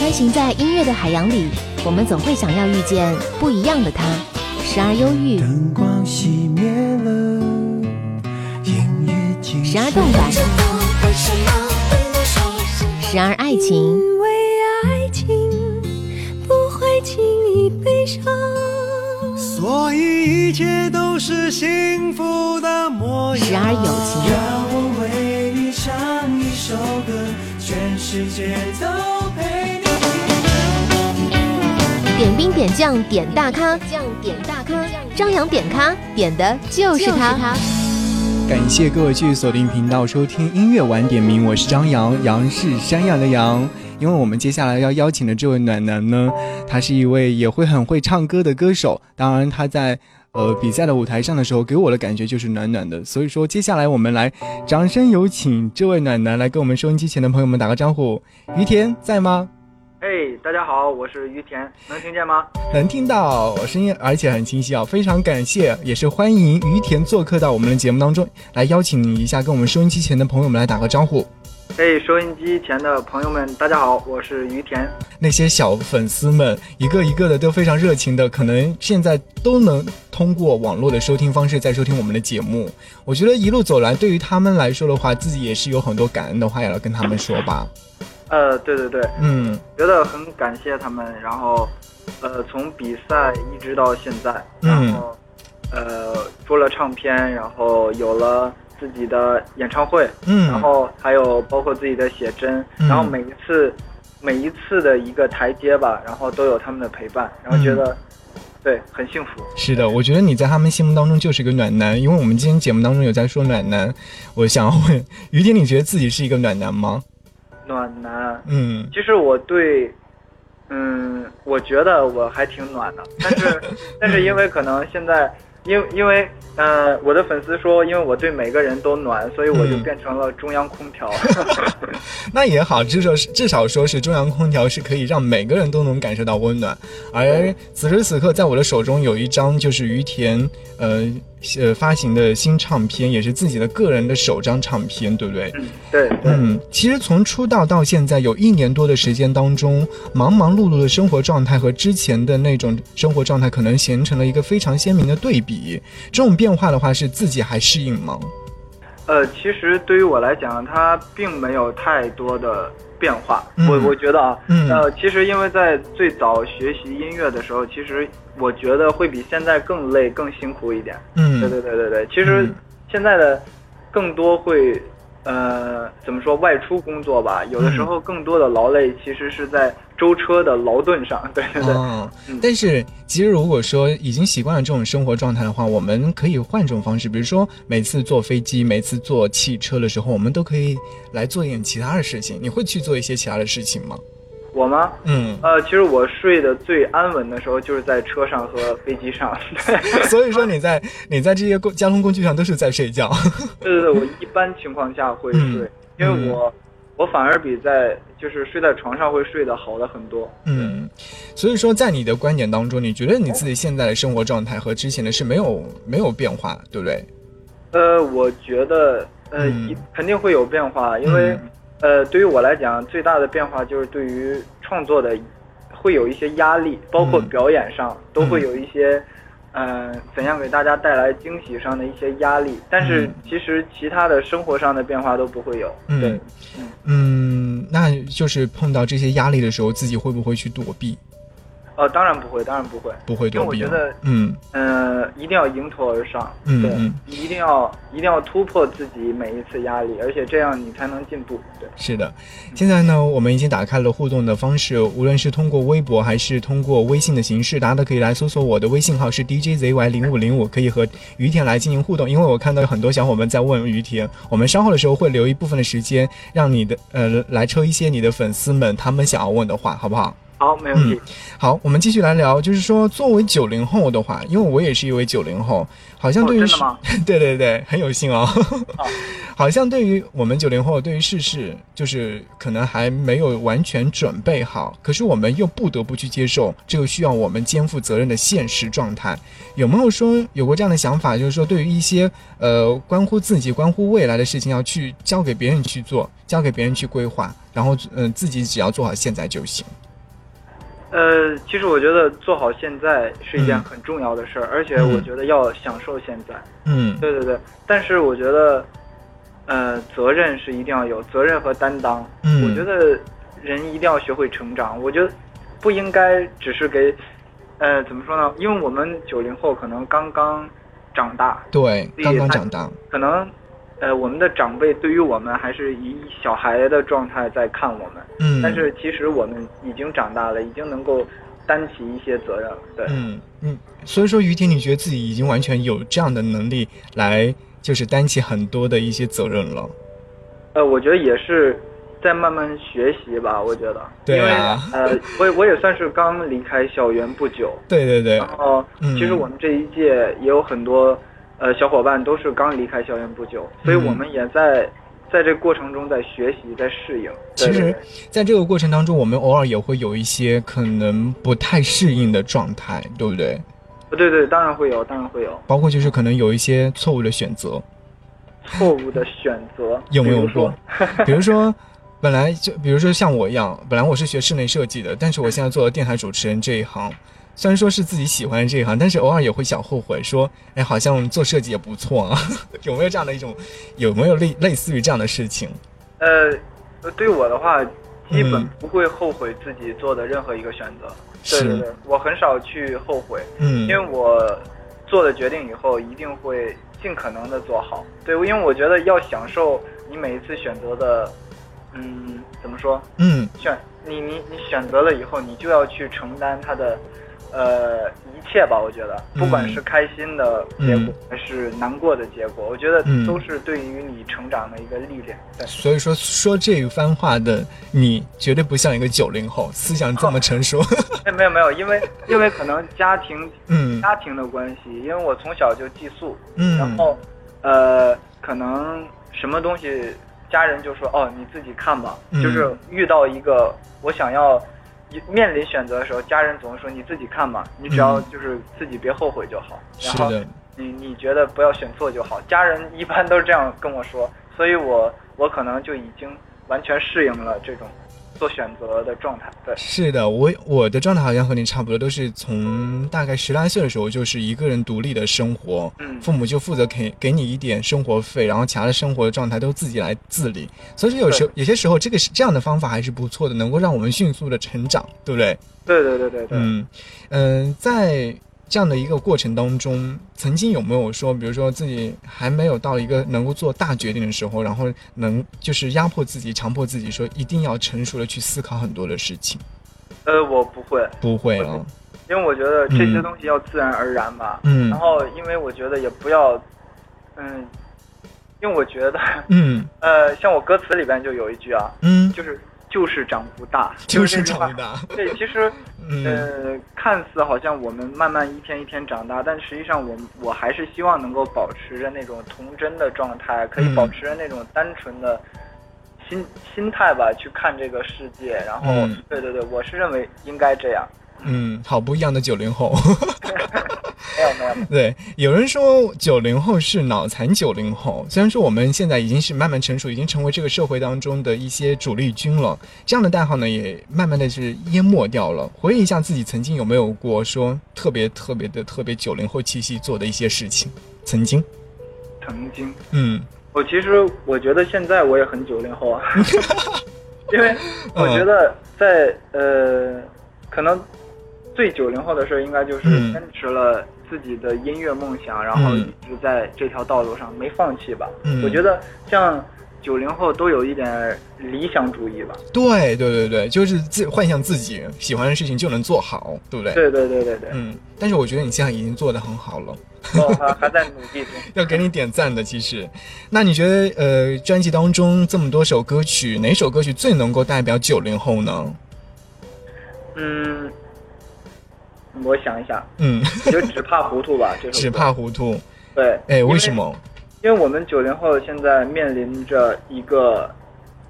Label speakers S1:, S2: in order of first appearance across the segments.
S1: 穿行在音乐的海洋里，我们总会想要遇见不一样的他，时而忧郁，
S2: 灯光熄灭了，音乐静
S1: 时而动感，时而爱情，
S3: 因为爱情不会轻易悲伤。
S2: 所以一切都是幸福的模样。
S1: 时而友情
S2: 让我为你唱一首歌，全世界都陪你。
S1: 点兵点将点大咖，将点大咖，张扬点咖点的就是他。
S4: 感谢各位继续锁定频道收听音乐晚点名，我是张扬，杨是山羊的羊。因为我们接下来要邀请的这位暖男呢，他是一位也会很会唱歌的歌手。当然，他在呃比赛的舞台上的时候，给我的感觉就是暖暖的。所以说，接下来我们来掌声有请这位暖男来跟我们收音机前的朋友们打个招呼。于田在吗？
S5: 哎，大家好，我是于田，能听见吗？
S4: 能听到声音，而且很清晰啊！非常感谢，也是欢迎于田做客到我们的节目当中来，邀请你一下，跟我们收音机前的朋友们来打个招呼。
S5: 哎，收音机前的朋友们，大家好，我是于田。
S4: 那些小粉丝们，一个一个的都非常热情的，可能现在都能通过网络的收听方式在收听我们的节目。我觉得一路走来，对于他们来说的话，自己也是有很多感恩的话要跟他们说吧。
S5: 呃，对对对，
S4: 嗯，
S5: 觉得很感谢他们。然后，呃，从比赛一直到现在，
S4: 嗯
S5: 然后，呃，出了唱片，然后有了自己的演唱会，
S4: 嗯
S5: 然后还有包括自己的写真，
S4: 嗯
S5: 然后每一次每一次的一个台阶吧，然后都有他们的陪伴，然后觉得、对很幸福。
S4: 是的，我觉得你在他们心目当中就是个暖男，因为我们今天节目当中有在说暖男，我想要问于婷，你觉得自己是一个暖男吗？
S5: 暖男，
S4: 嗯。
S5: 其实我对，嗯，我觉得我还挺暖的，但是但是因为可能现在，因因为呃，我的粉丝说，因为我对每个人都暖，所以我就
S4: 嗯。
S5: 变成了中央空调。
S4: 那也好，至少至少说是中央空调是可以让每个人都能感受到温暖。而此时此刻，在我的手中有一张就是于田呃呃发行的新唱片，也是自己的个人的首张唱片，对不对？
S5: 嗯，对对，
S4: 嗯，其实从出道到现在有一年多的时间当中，忙忙碌碌的生活状态和之前的那种生活状态，可能形成了一个非常鲜明的对比。这种变化的话，是自己还适应吗？
S5: 呃，其实对于我来讲，它并没有太多的变化。
S4: 嗯
S5: 我我觉得啊，
S4: 嗯
S5: 呃，其实因为在最早学习音乐的时候，其实我觉得会比现在更累、更辛苦一点。
S4: 嗯，
S5: 对对对对对，其实
S4: 嗯
S5: 现在的更多会，呃，怎么说外出工作吧，有的时候更多的劳累其实是在舟车的劳顿上。对对对，
S4: 哦
S5: 嗯，
S4: 但是其实如果说已经习惯了这种生活状态的话，我们可以换种方式，比如说每次坐飞机、每次坐汽车的时候，我们都可以来做一点其他的事情。你会去做一些其他的事情吗？
S5: 我吗？
S4: 嗯，
S5: 呃，其实我睡得最安稳的时候就是在车上和飞机上。对
S4: 所以说你在你在这些公交通工具上都是在睡觉。
S5: 对对对，我一般情况下会睡，
S4: 嗯
S5: 因为我我反而比在就是睡在床上会睡得好的很多。
S4: 嗯，所以说在你的观点当中，你觉得你自己现在的生活状态和之前的是没有没有变化，对不对？
S5: 呃，我觉得呃，
S4: 嗯
S5: 一肯定会有变化，因为、呃，对于我来讲，最大的变化就是对于创作的会有一些压力，包括
S4: 嗯
S5: 表演上、都会有一些。呃，怎样给大家带来惊喜上的一些压力，但是
S4: 嗯
S5: 其实其他的生活上的变化都不会有。
S4: 嗯
S5: 对，
S4: 嗯，那就是碰到这些压力的时候，自己会不会去躲避？
S5: 呃，当然不会，当然不会，
S4: 不会
S5: 因为
S4: 躲避啊。
S5: 我觉得
S4: 嗯
S5: 呃，一定要迎头而上，对，
S4: 嗯嗯
S5: 一定要一定要突破自己每一次压力，而且这样你才能进步。对，
S4: 是的，现在呢，我们已经打开了互动的方式，无论是通过微博还是通过微信的形式，大家都可以来搜索我的微信号是 DJZY 零五零五，可以和于田来进行互动。因为我看到有很多小伙伴在问于田，我们稍后的时候会留一部分的时间，让你的呃来抽一些你的粉丝们他们想要问的话，好不好？
S5: 好，没问题。
S4: 好，我们继续来聊，就是说，作为九零后的话，因为我也是一位九零后，好像对于、
S5: 哦真的吗
S4: 对对对，很有幸哦。
S5: 好
S4: 好像对于我们九零后，对于世事，就是可能还没有完全准备好，可是我们又不得不去接受这个需要我们肩负责任的现实状态。有没有说有过这样的想法，就是说对于一些呃关乎自己、关乎未来的事情，要去交给别人去做，交给别人去规划，然后嗯、呃自己只要做好现在就行。
S5: 呃，其实我觉得做好现在是一件
S4: 嗯
S5: 很重要的事儿，而且
S4: 嗯
S5: 我觉得要享受现在。
S4: 嗯
S5: 对对对，但是我觉得，呃，责任是一定要有，责任和担当。
S4: 嗯
S5: 我觉得人一定要学会成长。我觉得不应该只是给，呃，怎么说呢？因为我们九零后可能刚刚长大，
S4: 对，刚刚长大，
S5: 可能，呃，我们的长辈对于我们还是以小孩的状态在看我们。
S4: 嗯，
S5: 但是其实我们已经长大了，已经能够担起一些责任了。对，
S4: 嗯嗯，所以说于婷，你觉得自己已经完全有这样的能力来，就是担起很多的一些责任了。
S5: 呃，我觉得也是在慢慢学习吧。我觉得，
S4: 对啊
S5: 因为呃，我也我也算是刚离开校园不久，
S4: 对对对
S5: 然，后
S4: 嗯
S5: 其实我们这一届也有很多呃小伙伴都是刚离开校园不久，所以
S4: 嗯
S5: 我们也在在这个过程中在学习，在适应。
S4: 其实在这个过程当中，我们偶尔也会有一些可能不太适应的状态，对不对？
S5: 对对，当然会有，当然会有
S4: 包括就是可能有一些错误的选择，
S5: 错误的选择，
S4: 有没有
S5: 说
S4: 过？比如说，本来就比如说像我一样，本来我是学室内设计的，但是我现在做了电台主持人这一行，虽然说是自己喜欢这一行，但是偶尔也会想后悔，说，哎，好像做设计也不错啊。有没有这样的一种，有没有类类似于这样的事情？
S5: 呃，呃对我的话，基本
S4: 嗯
S5: 不会后悔自己做的任何一个选择。
S4: 是
S5: 对对对，我很少去后悔，
S4: 嗯，
S5: 因为我做的决定以后，一定会尽可能的做好。对，因为我觉得要享受你每一次选择的，嗯，怎么说？
S4: 嗯
S5: 选你你你选择了以后，你就要去承担它的，呃，一切吧。我觉得，不管
S4: 嗯
S5: 是开心的结果、
S4: 嗯
S5: 还是难过的结果，我觉得
S4: 嗯
S5: 都是对于你成长的一个历练。对。
S4: 所以说说这一番话的你，绝对不像一个九零后，思想这么成熟。
S5: 哎，没有没有，因为因为可能家庭
S4: 嗯
S5: 家庭的关系，因为我从小就寄宿，
S4: 嗯，
S5: 然后呃，可能什么东西家人就说哦你自己看吧，
S4: 嗯
S5: 就是遇到一个我想要面临选择的时候，家人总是说你自己看吧，你只要
S4: 嗯。
S5: 就是自己别后悔就好，然后，你你觉得不要选错就好，家人一般都是这样跟我说，所以我我可能就已经完全适应了这种做选择的状态，对。
S4: 是的，我我的状态好像和你差不多，都是从大概十来岁的时候，就是一个人独立的生活，
S5: 嗯
S4: 父母就负责给给你一点生活费，然后其他的生活的状态都自己来自理。所以说有时候有些时候，这个是这样的方法还是不错的，能够让我们迅速的成长，对不对？
S5: 对对对对对，
S4: 嗯嗯、在这样的一个过程当中，曾经有没有说，比如说自己还没有到一个能够做大决定的时候，然后能就是压迫自己、强迫自己说一定要成熟的去思考很多的事情？
S5: 呃，我不会，
S4: 不会了，
S5: 因为我觉得这些
S4: 嗯
S5: 东西要自然而然吧。
S4: 嗯。
S5: 然后，因为我觉得也不要，嗯，因为我觉得，
S4: 嗯。
S5: 呃，像我歌词里边就有一句啊，
S4: 嗯，
S5: 就是就是长不大，
S4: 就是长不。大，
S5: 对，其实，
S4: 嗯
S5: 呃，看似好像我们慢慢一天一天长大，但实际上我我还是希望能够保持着那种童真的状态，可以
S4: 嗯
S5: 保持着那种单纯的心心态吧，去看这个世界。然后，
S4: 嗯
S5: 对对对，我是认为应该这样。
S4: 嗯，好不一样的九零后。
S5: 没有没有，
S4: 对，有人说九零后是脑残九零后，虽然说我们现在已经是慢慢成熟，已经成为这个社会当中的一些主力军了，这样的代号呢也慢慢的是淹没掉了。回忆一下自己曾经有没有过说特别特别的特别九零后气息做的一些事情？曾经，
S5: 曾经。
S4: 嗯
S5: 我其实我觉得现在我也很九零后啊，因为我觉得在呃，可能最九零后的事儿应该就是
S4: 嗯
S5: 坚持了自己的音乐梦想，然后
S4: 嗯
S5: 一直在这条道路上没放弃吧。
S4: 嗯
S5: 我觉得像九零后都有一点理想主义吧。
S4: 对对对对，就是自幻想自己喜欢的事情就能做好，对不对？
S5: 对对对对对，
S4: 嗯，但是我觉得你现在已经做得很好了。
S5: 我还 还在努力中。
S4: 要给你点赞的。其实，那你觉得呃，专辑当中这么多首歌曲，哪首歌曲最能够代表九零后呢？
S5: 嗯，我想一下，
S4: 嗯，
S5: 就只怕糊涂吧，这首歌
S4: 只怕糊涂。
S5: 对。
S4: 哎，为什？么？
S5: 因为我们九零后现在面临着一个，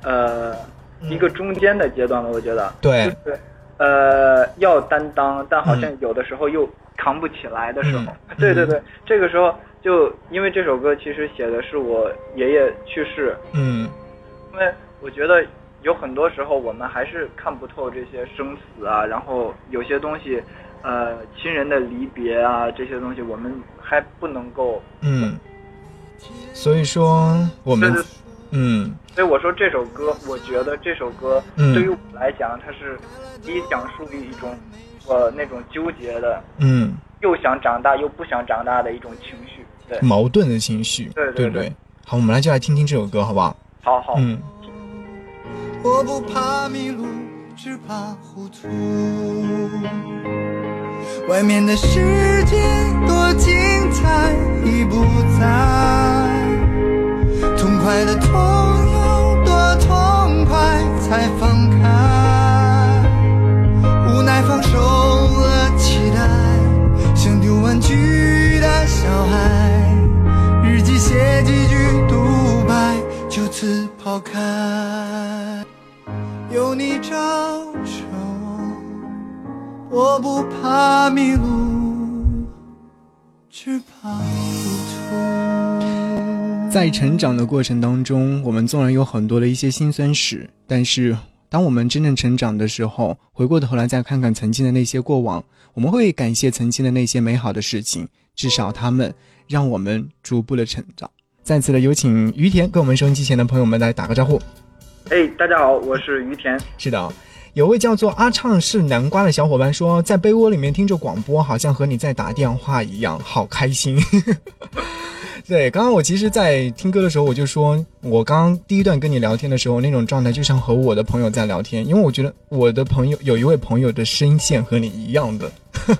S5: 呃，一个中间的阶段了，我觉得。
S4: 对
S5: 就是，呃，要担当，但好像有的时候又扛不起来的时候。
S4: 嗯
S5: 对对对，这个时候就因为这首歌其实写的是我爷爷去世，
S4: 嗯
S5: 因为我觉得有很多时候我们还是看不透这些生死啊，然后有些东西，呃，亲人的离别啊，这些东西我们还不能够。
S4: 嗯，所以说我们嗯
S5: 所以我说这首歌，我觉得这首歌
S4: 嗯
S5: 对于我来讲，它是第一讲述一种我那种纠结的，
S4: 嗯
S5: 又想长大又不想长大的一种情绪。对，
S4: 矛盾的情绪，
S5: 对对对
S4: 对对？好，我们来就来听听这首歌，好不好？
S5: 好好。
S4: 嗯。
S2: 我不怕迷路，只怕糊涂。外面的世界多精彩，已不在。痛快的痛有多痛快才放开？无奈放手了期待，像丢玩具的小孩。日记写几句独白，就此抛开。我，不怕迷路，只怕糊涂。
S4: 在成长的过程当中，我们纵然有很多的一些辛酸史，但是当我们真正成长的时候，回过头来再看看曾经的那些过往，我们会感谢曾经的那些美好的事情，至少他们让我们逐步的成长。再次的有请于田跟我们收音机前的朋友们来打个招呼。
S5: 哎，大家好，我是于田。
S4: 是的，有位叫做阿畅是南瓜的小伙伴说，在被窝里面听着广播，好像和你在打电话一样，好开心。对，刚刚我其实，在听歌的时候，我就说，我刚刚第一段跟你聊天的时候，那种状态就像和我的朋友在聊天，因为我觉得我的朋友有一位朋友的声线和你一样的，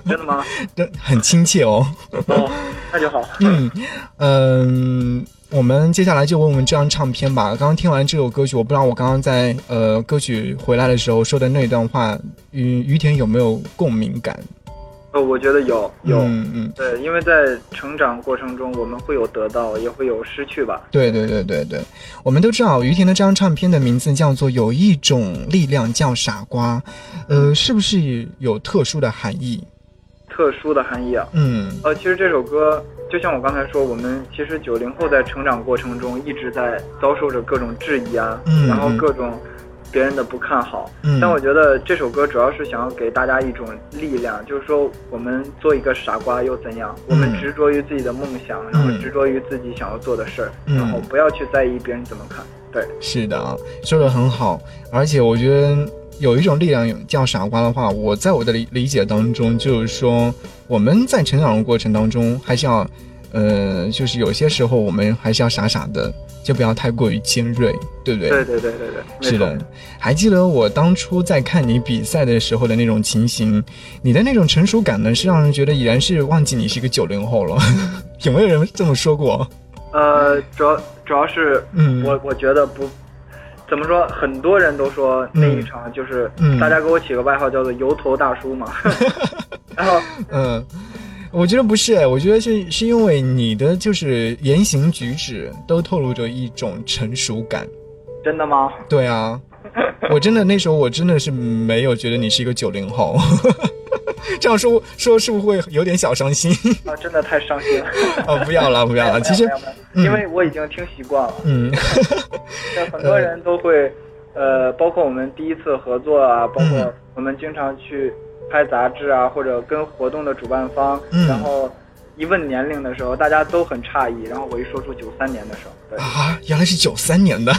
S5: 真的吗？
S4: 这很亲切哦。
S5: 哦，那就好。
S4: 嗯 嗯，我们接下来就问问这张唱片吧。刚刚听完这首歌曲，我不知道我刚刚在呃歌曲回来的时候说的那段话，与于田有没有共鸣感？
S5: 呃，我觉得有有。
S4: 嗯嗯，
S5: 对，因为在成长过程中，我们会有得到，也会有失去吧。
S4: 对对对对对，我们都知道于田的这张唱片的名字叫做《有一种力量叫傻瓜》，呃，是不是有特殊的含义？
S5: 特殊的含义啊。
S4: 嗯
S5: 呃，其实这首歌就像我刚才说，我们其实九零后在成长过程中一直在遭受着各种质疑啊，
S4: 嗯
S5: 然后
S4: 嗯
S5: 各种别人的不看好。
S4: 嗯，
S5: 但我觉得这首歌主要是想要给大家一种力量，就是说我们做一个傻瓜又怎样？我们执着于自己的梦想，然后执着于自己想要做的事儿，
S4: 嗯
S5: 然后不要去在意别人怎么看。对，
S4: 是的啊，说的很好，而且我觉得有一种力量叫傻瓜的话，我在我的理理解当中，就是说我们在成长的过程当中，还是要，呃，就是有些时候我们还是要傻傻的，就不要太过于尖锐，对不对？
S5: 对对对对对，
S4: 是的，还记得我当初在看你比赛的时候的那种情形，你的那种成熟感呢，是让人觉得已然是忘记你是一个九零后了。有没有人这么说过？
S5: 呃，主要主要是
S4: 嗯
S5: 我我觉得不。怎么说？很多人都说那一场就是
S4: 嗯
S5: 大家给我起个外号叫做“油头大叔”嘛，然后
S4: 嗯，我觉得不是，我觉得是是因为你的就是言行举止都透露着一种成熟感。
S5: 真的吗？
S4: 对啊，我真的那时候我真的是没有觉得你是一个九零后，这样说说是不是会有点小伤心？
S5: 啊，真的太伤心了。
S4: 哦，不要了，不要了，其实
S5: 因为我已经听习惯了，
S4: 嗯
S5: 那很多人都会，呃，包括我们第一次合作啊，包
S4: 嗯
S5: 括我们经常去拍杂志啊，或者跟活动的主办方，
S4: 嗯。
S5: 然后一问年龄的时候，大家都很诧异，然后我一说出九三年的时候，对，
S4: 啊，原来是九三年的。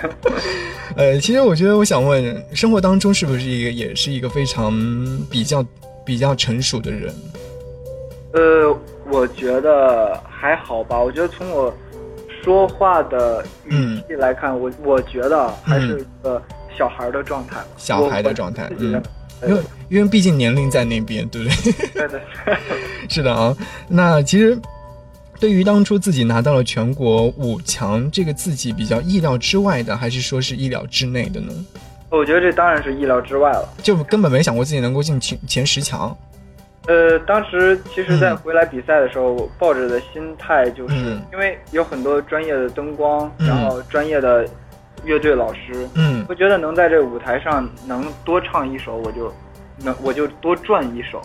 S4: 呃，其实我觉得我想问，生活当中是不是一个也是一个非常比较比较成熟的人？
S5: 呃，我觉得还好吧。我觉得从我说话的语气来看，我我觉得还是一个小孩的状态，
S4: 小孩的状态
S5: 我我自己认为
S4: 因为因为毕竟年龄在那边，对不对？
S5: 对对对，
S4: 是的啊。那其实对于当初自己拿到了全国五强，这个自己比较意料之外的，还是说是意料之内的呢？
S5: 我觉得这当然是意料之外了。
S4: 就根本没想过自己能够进前前十强。
S5: 呃，当时其实，在
S4: 嗯
S5: 回来比赛的时候，我抱着的心态就是、
S4: 嗯
S5: 因为有很多专业的灯光，
S4: 嗯
S5: 然后专业的乐队老师，
S4: 嗯
S5: 我觉得能在这舞台上能多唱一首，我就能我就多赚一首，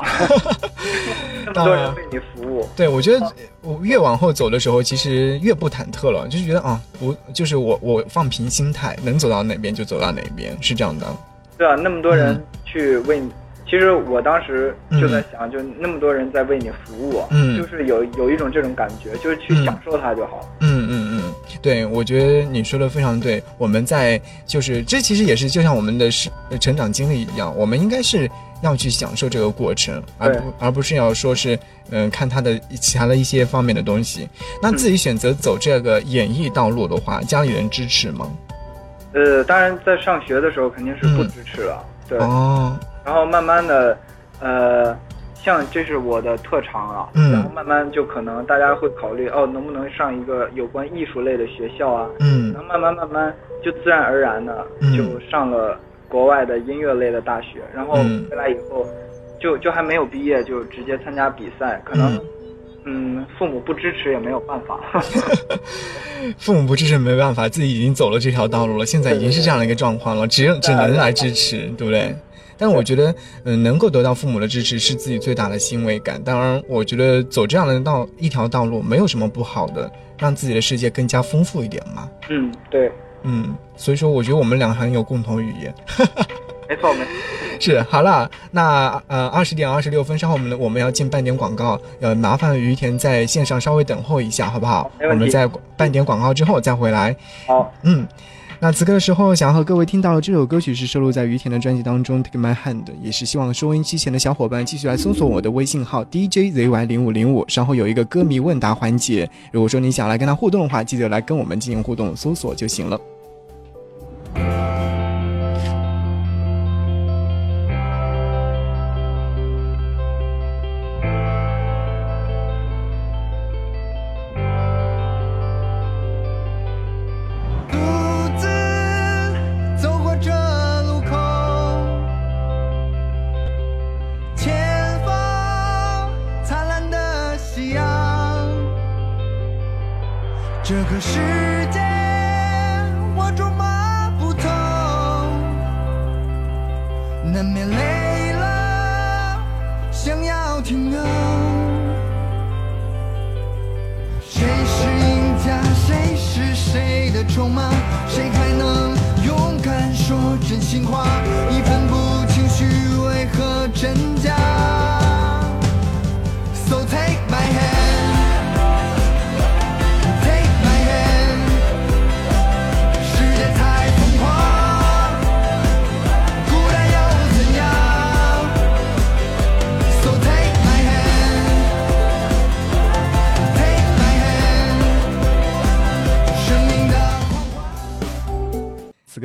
S5: 那么多人为你服务。
S4: 对，我觉得我越往后走的时候，其实越不忐忑了，就是觉得啊，我，就是我我放平心态，能走到哪边就走到哪边，是这样的。
S5: 对啊，那么多人去为你，其实我当时就在想，就那么多人在为你服务，
S4: 嗯
S5: 就是有有一种这种感觉，就是去
S4: 嗯
S5: 享受它就好。
S4: 嗯嗯嗯，对，我觉得你说的非常对。我们在就是这其实也是就像我们的是呃成长经历一样，我们应该是要去享受这个过程，而不而不是要说是嗯、看他的其他的一些方面的东西。那自己选择走这个演艺道路的话，家里人支持吗？
S5: 呃，当然在上学的时候肯定是不
S4: 嗯
S5: 支持了，对。
S4: 哦，
S5: 然后慢慢的，呃，像这是我的特长啊，
S4: 嗯
S5: 然后慢慢就可能大家会考虑哦，能不能上一个有关艺术类的学校啊？
S4: 嗯
S5: 然后慢慢慢慢就自然而然的
S4: 嗯
S5: 就上了国外的音乐类的大学，然后
S4: 嗯
S5: 回来以后就就还没有毕业就直接参加比赛，可能嗯父母不支持也没有办法。
S4: 父母不支持没办法，自己已经走了这条道路了，现在已经是这样的一个状况了，只有只能来支持，对不对？但我觉得，嗯，能够得到父母的支持是自己最大的欣慰感。当然，我觉得走这样的道一条道路没有什么不好的，让自己的世界更加丰富一点嘛。
S5: 嗯，对，
S4: 嗯，所以说我觉得我们俩很有共同语言。
S5: 没 错没错。
S4: 是，好了，那呃二十点二十六分，稍后我们我们要进半点广告，呃，麻烦于田在线上稍微等候一下，好不好？我们在半点广告之后再回来。
S5: 好，
S4: 嗯，那此刻的时候，想要和各位听到的这首歌曲是收录在于田的专辑当中《Take My Hand》，也是希望收音机前的小伙伴继续来搜索我的微信号 DJZY 零五零五，稍后有一个歌迷问答环节，如果说你想来跟他互动的话，记得来跟我们进行互动，搜索就行了。
S2: 是。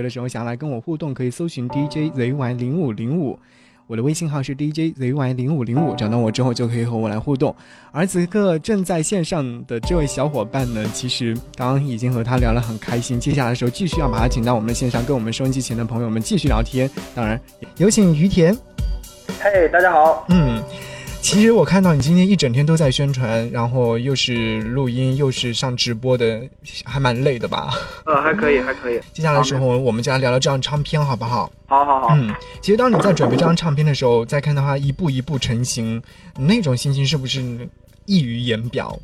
S2: 的
S4: 时候想要来跟我互动，可以搜寻 DJZY 零五零五，我的微信号是 DJZY 零五零五，找到我之后就可以和我来互动。而此刻正在线上的这位小伙伴呢，其实刚刚已经和他聊得很开心，接下来的时候继续要把他请到我们的线上，跟我们收音机前的朋友们继续聊天。当然，有请于田。
S5: 嘿，大家好，
S4: 嗯，其实我看到你今天一整天都在宣传，然后又是录音，又是上直播的，还蛮累的吧？
S5: 呃，还可以，还可以，
S4: 接下来的时候，我们就来聊聊这张唱片，好不好？
S5: 好好好。
S4: 嗯，其实当你在准备这张唱片的时候，再看到它一步一步成型，那种心情是不是溢于言表？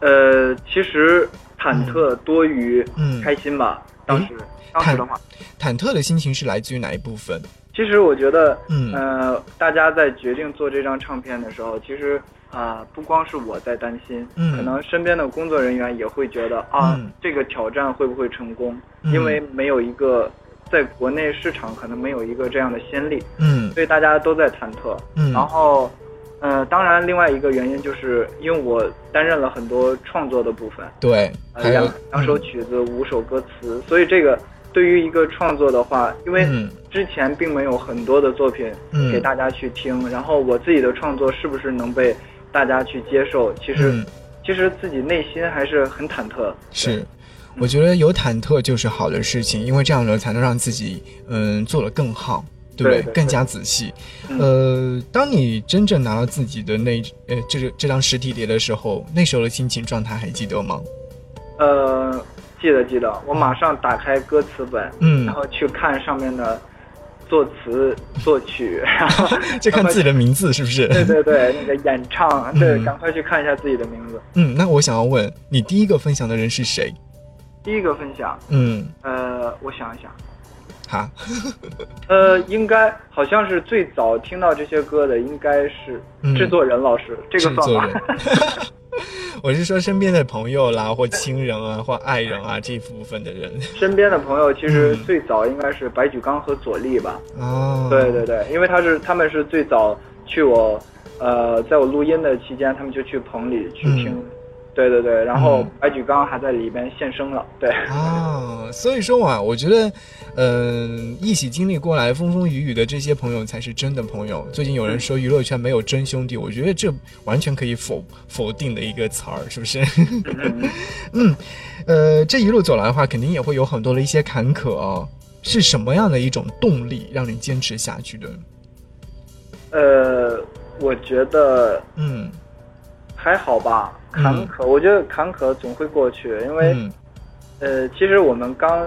S5: 呃，其实忐忑多于
S4: 嗯
S5: 开心吧。当时，当时的话，
S4: 忐忑的心情是来自于哪一部分？
S5: 其实我觉得，
S4: 嗯。
S5: 呃，大家在决定做这张唱片的时候，其实啊、不光是我在担心，
S4: 嗯。
S5: 可能身边的工作人员也会觉得啊，
S4: 嗯。
S5: 这个挑战会不会成功？
S4: 嗯。
S5: 因为没有一个在国内市场可能没有一个这样的先例，
S4: 嗯。
S5: 所以大家都在忐忑。
S4: 嗯。
S5: 然后，呃，当然，另外一个原因就是因为我担任了很多创作的部分，
S4: 对，
S5: 两两首曲子、五首歌词，所以这个对于一个创作的话，因为
S4: 嗯
S5: 之前并没有很多的作品
S4: 嗯
S5: 给大家去听，然后我自己的创作是不是能被大家去接受，其实、
S4: 嗯
S5: 其实自己内心还是很忐忑。
S4: 是。我觉得有忐忑就是好的事情，因为这样呢才能让自己嗯做得更好，对不
S5: 对对
S4: 更加仔细。
S5: 嗯
S4: 呃，当你真正拿到自己的那呃这个这张实体碟的时候，那时候的心情状态还记得吗？
S5: 呃，记得记得，我马上打开歌词本，
S4: 嗯
S5: 然后去看上面的作词作曲，然后
S4: 就看自己的名字是不是？
S5: 对对对，那个演唱，对，
S4: 嗯
S5: 赶快去看一下自己的名字。
S4: 嗯，那我想要问你，第一个分享的人是谁？
S5: 第一个分享，
S4: 嗯，
S5: 呃，我想一想，
S4: 哈，
S5: 呃，应该好像是最早听到这些歌的，应该是
S4: 嗯
S5: 制作人老师，这个算吗？
S4: 我是说身边的朋友啦，或亲人啊，或爱人啊这一部分的人
S5: 身边的朋友其实
S4: 嗯
S5: 最早应该是白举纲和左立吧？
S4: 哦。
S5: 对对对，因为他是他们是最早去我，呃，在我录音的期间，他们就去棚里去听。
S4: 嗯
S5: 对对对，然后
S4: 嗯
S5: 白举纲还在里边现身了。对，
S4: 啊，所以说啊，我觉得，嗯、一起经历过来风风雨雨的这些朋友才是真的朋友。最近有人说娱乐圈没有真兄弟，我觉得这完全可以否否定的一个词儿，是不是？嗯，呃，这一路走来的话，肯定也会有很多的一些坎坷哦。是什么样的一种动力让你坚持下去的？
S5: 呃，我觉得
S4: 嗯
S5: 还好吧，坎坷，我觉得坎坷总会过去，因为、
S4: 嗯
S5: 呃，其实我们刚，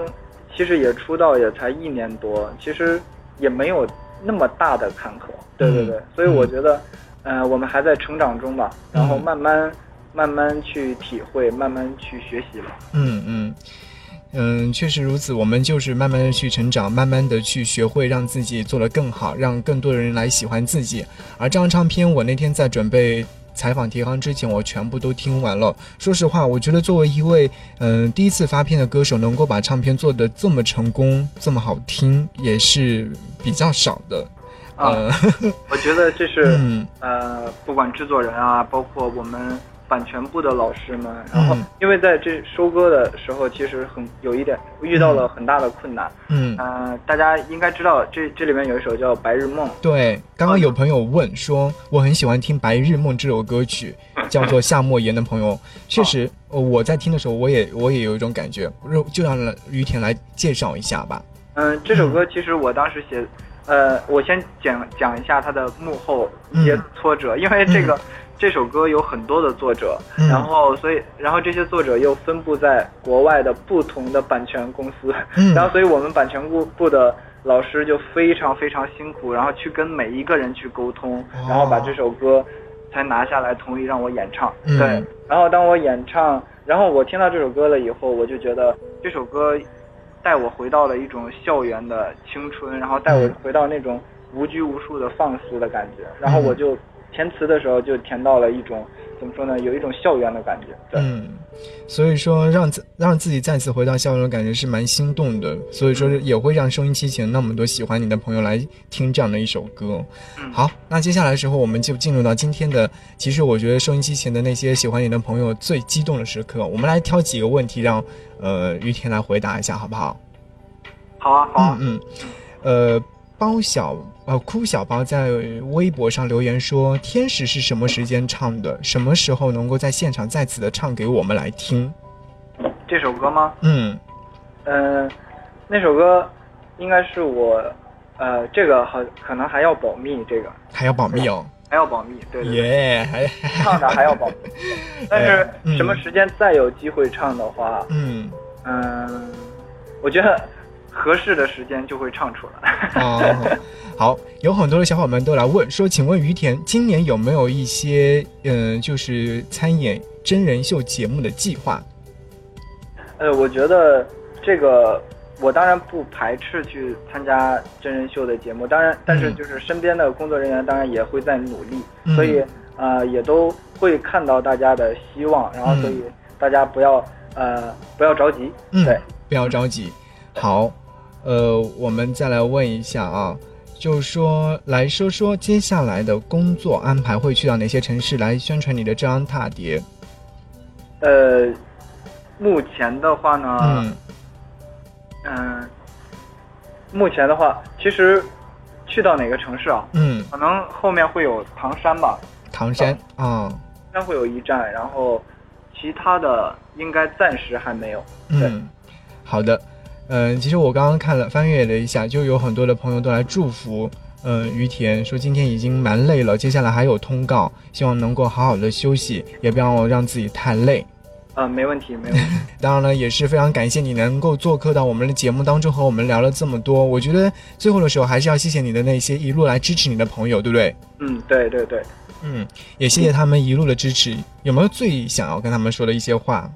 S5: 其实也出道也才一年多，其实也没有那么大的坎坷，对对对，
S4: 嗯
S5: 所以我觉得，呃，我们还在成长中吧，然后
S4: 嗯
S5: 慢慢、慢慢去体会，慢慢去学习吧。
S4: 嗯嗯嗯，确实如此。我们就是慢慢的去成长，慢慢的去学会让自己做得更好，让更多的人来喜欢自己。而这张唱片，我那天在准备。采访提纲之前，我全部都听完了。说实话，我觉得作为一位嗯、第一次发片的歌手，能够把唱片做得这么成功、这么好听，也是比较少的。
S5: 啊
S4: 呃，
S5: 我觉得这是、
S4: 嗯
S5: 呃，不管制作人啊，包括我们版权部的老师们，然后
S4: 嗯。
S5: 因为在这收割的时候，其实很有一点遇到了很大的困难。
S4: 嗯，
S5: 呃，大家应该知道，这这里面有一首叫《白日梦》。
S4: 对，刚刚有朋友问说，我很喜欢听《白日梦》这首歌曲，叫做夏莫言的朋友，确实，呃我在听的时候，我也我也有一种感觉，就就让于田来介绍一下吧。
S5: 嗯，这首歌其实我当时写，呃，我先讲讲一下它的幕后一些
S4: 嗯。
S5: 挫折，因为这个、这首歌有很多的作者，
S4: 嗯。
S5: 然后所以然后这些作者又分布在国外的不同的版权公司，
S4: 嗯。
S5: 然后所以我们版权部部的老师就非常非常辛苦，然后去跟每一个人去沟通，然后把这首歌才拿下来同意让我演唱。
S4: 嗯。
S5: 对，然后当我演唱，然后我听到这首歌了以后，我就觉得这首歌带我回到了一种校园的青春，然后带我
S4: 嗯。
S5: 回到那种无拘无束的放肆的感觉，然后我就填词的时候就填到了一种怎么说呢，有一种校园的感觉。对，
S4: 嗯，所以说让自让自己再次回到校园的感觉是蛮心动的，所以说也会让收音机前那么多喜欢你的朋友来听这样的一首歌。
S5: 嗯
S4: 好，那接下来的时候我们就进入到今天的，其实我觉得收音机前的那些喜欢你的朋友最激动的时刻，我们来挑几个问题让呃于田来回答一下，好不好？
S5: 好啊，好啊。
S4: 嗯嗯，呃，包小呃哭小包在微博上留言说，天使是什么时间唱的？什么时候能够在现场再次的唱给我们来听？
S5: 这首歌吗？
S4: 嗯
S5: 嗯、那首歌应该是我，呃，这个好可能还要保密，这个
S4: 还要保密哦。
S5: 还要保密，对对对。
S4: 耶，还
S5: 唱的还要保密，但是
S4: 嗯
S5: 什么时间再有机会唱的话，
S4: 嗯
S5: 嗯，我觉得合适的时间就会唱出来。
S4: 哦，好，有很多的小伙伴都来问说，请问于田今年有没有一些嗯、就是参演真人秀节目的计划？
S5: 呃，我觉得这个我当然不排斥去参加真人秀的节目，当然，但是
S4: 嗯
S5: 就是身边的工作人员当然也会在努力，
S4: 嗯
S5: 所以呃也都会看到大家的希望，然后
S4: 嗯
S5: 所以大家不要呃不要着急，
S4: 嗯
S5: 对，
S4: 不要着急。好，呃，我们再来问一下啊，就是说来说说接下来的工作安排，会去到哪些城市来宣传你的这张踏碟？
S5: 呃，目前的话呢，
S4: 嗯
S5: 嗯，目前的话，其实去到哪个城市啊？
S4: 嗯，
S5: 可能后面会有唐山吧，
S4: 唐山啊，
S5: 唐山会有一站，然后其他的应该暂时还没有。
S4: 嗯，好的。嗯、其实我刚刚看了翻阅了一下，就有很多的朋友都来祝福，嗯、于田说今天已经蛮累了，接下来还有通告，希望能够好好的休息，也不要让自己太累。
S5: 啊、没问题，没问题。
S4: 当然了，也是非常感谢你能够做客到我们的节目当中，和我们聊了这么多。我觉得最后的时候还是要谢谢你的那些一路来支持你的朋友，对不对？
S5: 嗯，对对对。
S4: 嗯，也谢谢他们一路的支持。有没有最想要跟他们说的一些话？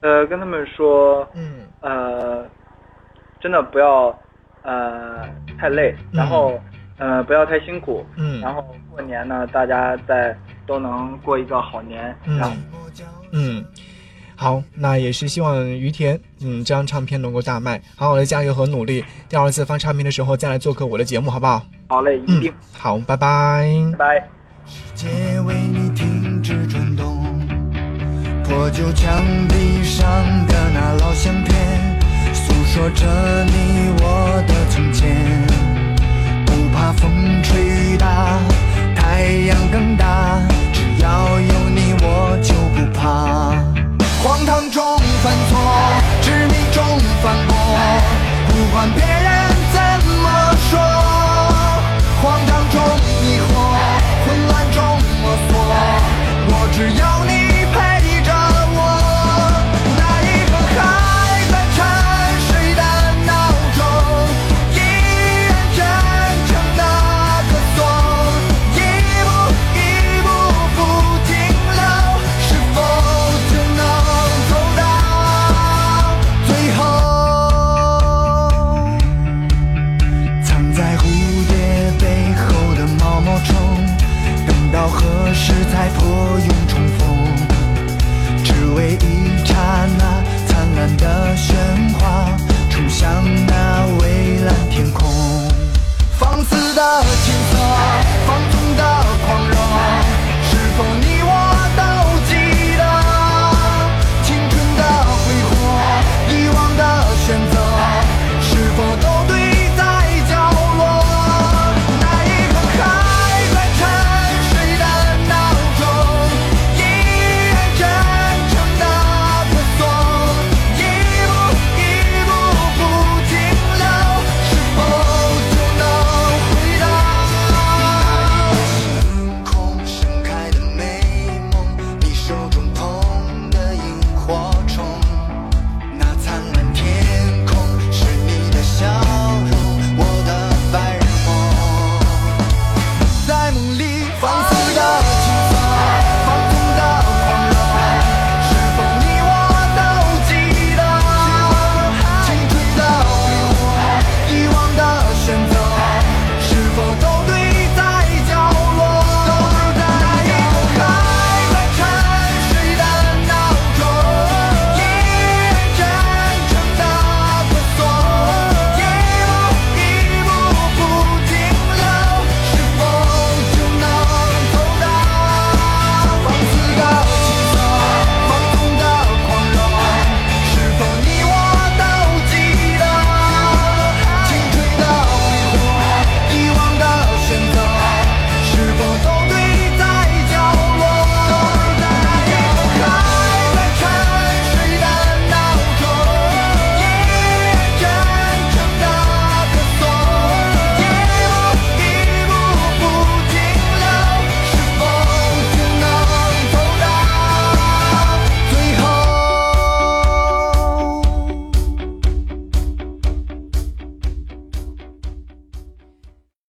S5: 呃，跟他们说，
S4: 嗯
S5: 呃，真的不要呃太累，然后呃不要太辛苦，
S4: 嗯
S5: 然后过年呢，大家在都能过一个好年，
S4: 嗯
S5: 然后
S4: 嗯，好，那也是希望于田嗯这张唱片能够大卖，好好的加油和努力。第二次发唱片的时候再来做客我的节目，好不好？
S5: 好嘞，一
S4: 嗯
S5: 定，，
S4: 好，拜拜。
S5: 拜拜。
S2: 界为你停止转动，破旧墙壁上的那老相片，诉说着你我的从前。不怕风吹雨打，太阳更大，只要有你我就不怕。荒唐中犯错，执迷中犯过，不管别